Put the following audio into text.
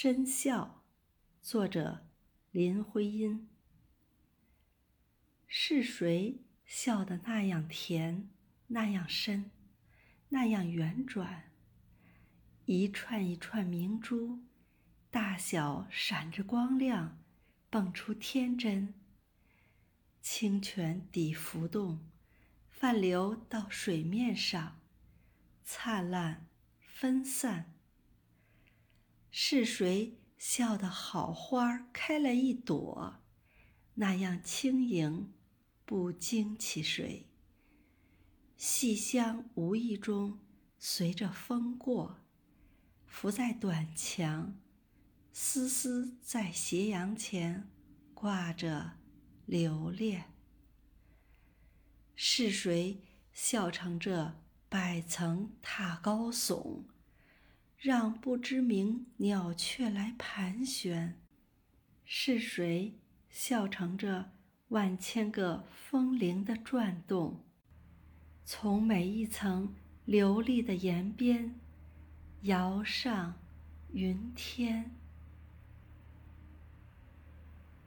深笑，作者林徽因。是谁笑得那样甜，那样深，那样圆转？一串一串明珠，大小闪着光亮，蹦出天真。清泉底浮动，泛流到水面上，灿烂分散。是谁笑得好花开了一朵，那样轻盈，不惊起谁？细香无意中随着风过，浮在短墙，丝丝在斜阳前挂着留恋。是谁笑成这百层塔高耸？让不知名鸟雀来盘旋。是谁笑成这万千个风铃的转动？从每一层流利的岩边，摇上云天。